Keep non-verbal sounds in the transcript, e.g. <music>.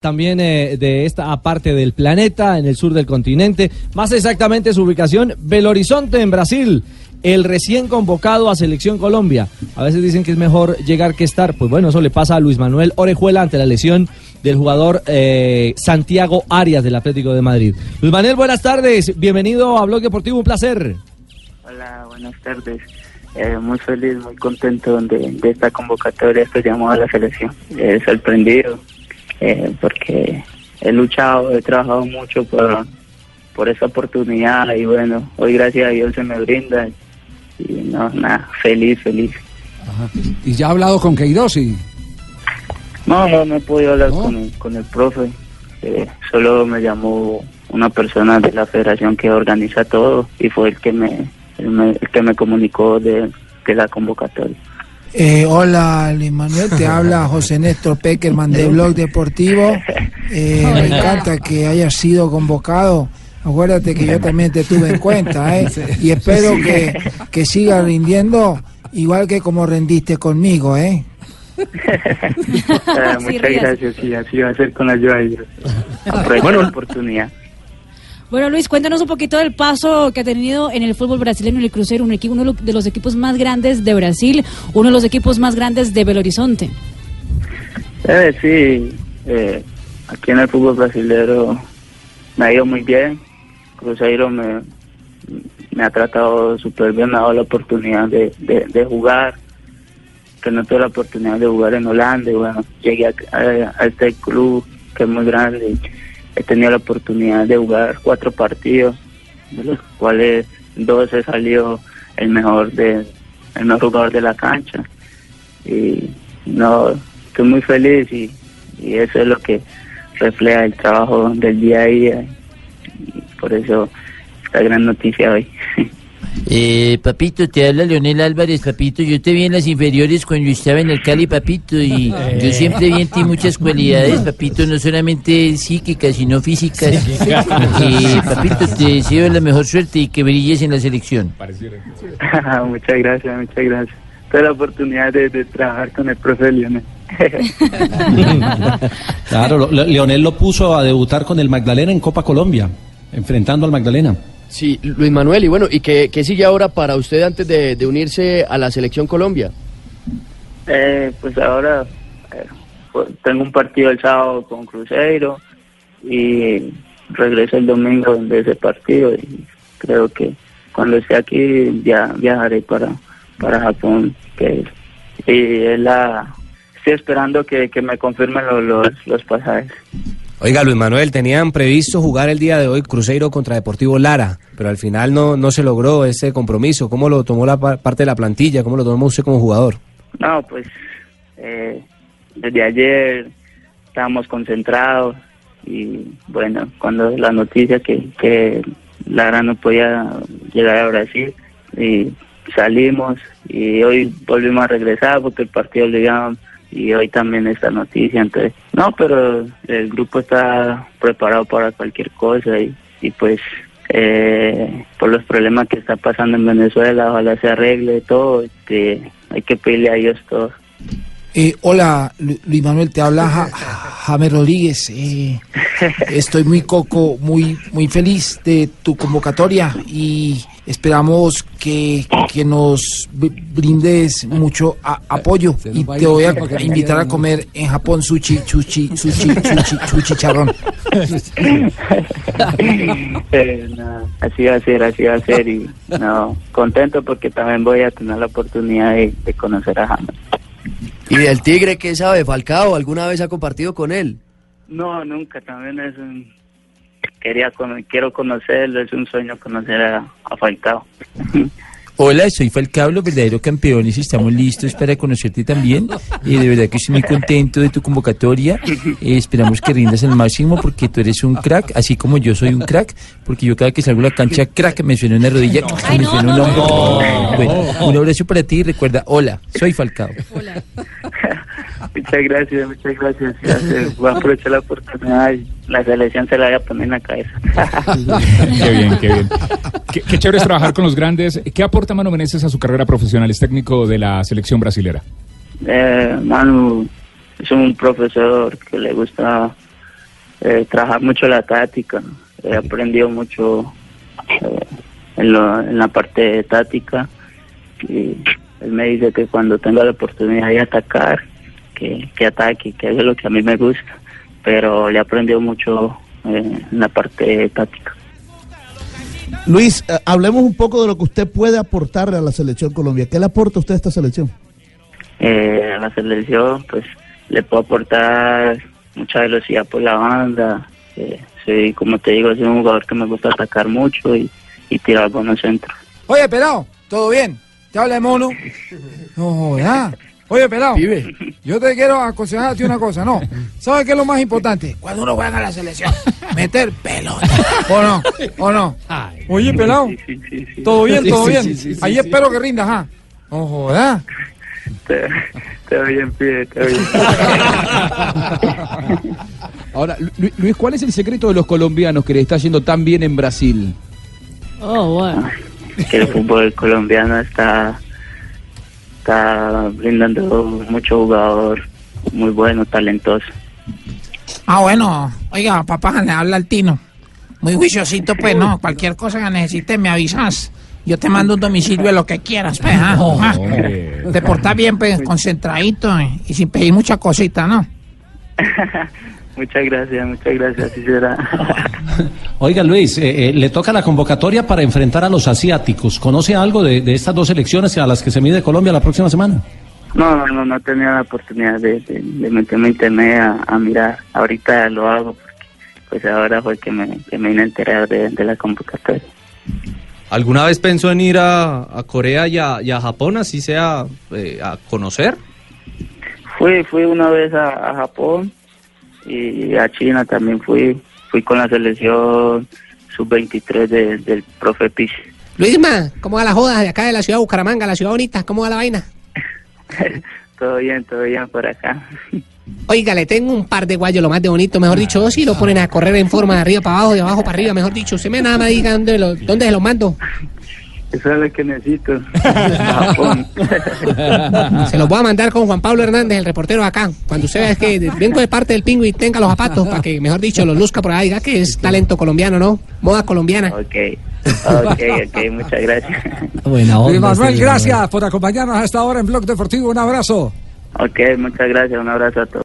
También eh, de esta parte del planeta, en el sur del continente. Más exactamente su ubicación, Belo Horizonte, en Brasil. El recién convocado a Selección Colombia. A veces dicen que es mejor llegar que estar. Pues bueno, eso le pasa a Luis Manuel Orejuela ante la lesión del jugador eh, Santiago Arias del Atlético de Madrid. Luis Manuel, buenas tardes. Bienvenido a Blog Deportivo. Un placer. Hola, buenas tardes. Eh, muy feliz, muy contento de, de esta convocatoria, este llamado a la selección. Eh, sorprendido eh, porque he luchado, he trabajado mucho por, por esa oportunidad y bueno, hoy gracias a Dios se me brinda y no, nada, feliz, feliz. ¿Y ya ha hablado con Queiroz? Y... No, no, no he podido hablar ¿No? con, el, con el profe, eh, solo me llamó una persona de la federación que organiza todo y fue el que me, el, me- el que me comunicó de, de la convocatoria. Eh, hola, Luis Manuel, te <laughs> habla José Néstor Peckerman de Blog Deportivo. Eh, me encanta que hayas sido convocado. Acuérdate que yo también te tuve en cuenta, ¿eh? Y espero que, que sigas rindiendo igual que como rendiste conmigo, ¿eh? <laughs> Ah, muchas gracias, sí, así va a ser con la ayuda de Dios. Aprovecho la oportunidad. Bueno, Luis, cuéntanos un poquito del paso que ha tenido en el fútbol brasileño el Cruzeiro, un equipo, uno de los equipos más grandes de Brasil, uno de los equipos más grandes de Belo Horizonte. Eh, sí, eh, aquí en el fútbol brasileño me ha ido muy bien. Cruzeiro me, ha tratado súper bien, me ha dado la oportunidad de, jugar, que no tuve la oportunidad de jugar en Holanda. Y bueno, llegué a, este club que es muy grande. He tenido la oportunidad de jugar cuatro partidos, de los cuales dos he salido el mejor de el mejor jugador de la cancha y no estoy muy feliz y, y eso es lo que refleja el trabajo del día a día y por eso esta gran noticia hoy. <laughs> Eh, papito, te habla Leonel Álvarez, papito. Yo te vi en las inferiores cuando estaba en el Cali, papito, y <laughs> yo siempre vi en ti muchas cualidades, papito, no solamente psíquicas, sino físicas. Eh, papito, te deseo la mejor suerte y que brilles en la selección. <laughs> muchas gracias, muchas gracias. Tuve la oportunidad de, de trabajar con el profe Lionel. <laughs> Claro, lo- lo- Leonel lo puso a debutar con el Magdalena en Copa Colombia, enfrentando al Magdalena. Sí, Luis Manuel, y bueno, ¿y qué, qué sigue ahora para usted antes de, unirse a la selección Colombia? Eh, pues ahora eh, pues, tengo un partido el sábado con Cruzeiro y regreso el domingo de ese partido y creo que cuando esté aquí ya viajaré para, para Japón que y la estoy esperando que, que me confirmen lo- los, los pasajes. Oiga, Luis Manuel, tenían previsto jugar el día de hoy Cruzeiro contra Deportivo Lara, pero al final no, no se logró ese compromiso. ¿Cómo lo tomó la pa- parte de la plantilla? ¿Cómo lo tomó usted como jugador? No, pues eh, desde ayer estábamos concentrados y bueno, cuando la noticia que, que Lara no podía llegar a Brasil y salimos y hoy volvimos a regresar porque el partido llaman y hoy también esta noticia, entonces, no, pero el grupo está preparado para cualquier cosa y, y pues eh, por los problemas que está pasando en Venezuela, ojalá se arregle todo, este, hay que pedirle a Dios todo. Eh, hola, Lu- Luis Manuel, te habla Ja- James Rodríguez. Eh, <laughs> estoy muy coco, muy, muy feliz de tu convocatoria y esperamos que, que nos br- brindes mucho a- apoyo y te voy a invitar a comer en Japón sushi, sushi, sushi, sushi, sushi charrón. <laughs> Eh, no, así va a ser, así va a ser y no, contento porque también voy a tener la oportunidad de, de conocer a James. ¿Y del Tigre qué sabe? ¿Falcao alguna vez ha compartido con él? No, nunca, también es un, quería, cono- quiero conocerlo, es un sueño conocer a, a Falcao. <laughs> Hola, soy Falcao, los verdaderos campeones. Estamos listos para conocerte también. Y de verdad que estoy muy contento de tu convocatoria. Eh, esperamos que rindas al máximo porque tú eres un crack, así como yo soy un crack. Porque yo cada que salgo a la cancha, crack, me suena una rodilla, me suena un hombro. Bueno, un abrazo para ti y recuerda, hola, soy Falcao. Muchas gracias, muchas gracias. Gracias. Voy a aprovechar la oportunidad y la selección se la voy a poner en la cabeza. <laughs> Qué bien, qué bien. Qué, qué chévere es trabajar con los grandes. ¿Qué aporta Mano Meneses a su carrera profesional? Es técnico de la selección brasilera. Eh, Manu es un profesor que le gusta eh, trabajar mucho la táctica. He aprendido mucho eh, en, lo- en la parte táctica y él me dice que cuando tenga la oportunidad de atacar, que, que ataque, que haga lo que a mí me gusta. Pero le he aprendido mucho eh, en la parte táctica. Luis, eh, hablemos un poco de lo que usted puede aportarle a la selección Colombia. ¿Qué le aporta usted a esta selección? eh, a la selección, pues le puedo aportar mucha velocidad por la banda. Eh, soy, como te digo, soy un jugador que me gusta atacar mucho y, y tirar buenos centros. Oye, pelado, ¿todo bien? ¿Te habla de mono? <laughs> No, joda. Oye, pelado, yo te quiero aconsejar a ti una cosa, ¿no? ¿Sabes qué es lo más importante? Cuando uno juega a la selección, meter pelota. ¿O no? ¿O no? Oye, pelado, ¿todo bien? ¿Todo Sí, bien? sí, sí, sí, Ahí sí. espero que rindas, ¿ah? No joda. Te, te doy en pie, te doy en <laughs> Ahora, Lu- Luis, ¿cuál es el secreto de los colombianos que le está yendo tan bien en Brasil? Oh, bueno. que el fútbol colombiano está está brindando mucho jugador muy bueno, talentoso. Ah, bueno. Oiga, papá, le habla al Tino. Muy juiciosito, pues, ¿no? Cualquier cosa que necesites me avisas. Yo te mando un domicilio de lo que quieras, pues, ¿ah? Ah. Te portas bien, pues, concentradito eh, y sin pedir mucha cosita, ¿no? <laughs> Muchas gracias, muchas gracias, así será. <laughs> Oiga Luis, eh, eh, le toca la convocatoria para enfrentar a los asiáticos. ¿Conoce algo de, de estas dos elecciones a las que se mide Colombia la próxima semana? No, no, no, no tenía la oportunidad de, de, de meterme en internet a, a mirar. Ahorita lo hago porque pues ahora fue que me, que me vine a enterar de, de la convocatoria. ¿Alguna vez pensó en ir a, a Corea y a, y a Japón, así sea eh, a conocer? Fui, fui una vez a, a Japón y a China también fui. Fui con la selección sub-23 de- del profe Pichi. Luisma, ¿cómo va la joda de acá de la ciudad de Bucaramanga, la ciudad bonita? ¿Cómo va la vaina? <laughs> Todo bien, todo bien por acá. Oiga, le tengo un par de guayos, lo más de bonito, mejor dicho, dos si lo ponen a correr en forma de arriba para abajo, de abajo para arriba, mejor dicho. Usted me nada más diga dónde, lo- dónde se los mando. Eso es lo que necesito. Japón. <laughs> Se los voy a mandar con Juan Pablo Hernández, el reportero acá. Cuando usted vea que vengo de parte del pingüi, tenga los zapatos para que, mejor dicho, los luzca por ahí. Diga que es talento colombiano, ¿no? Moda colombiana. Ok, ok, ok, muchas gracias. Buena onda. Manuel, este gracias por acompañarnos a esta hora en Blog Deportivo. Un abrazo. Ok, muchas gracias, un abrazo a todos.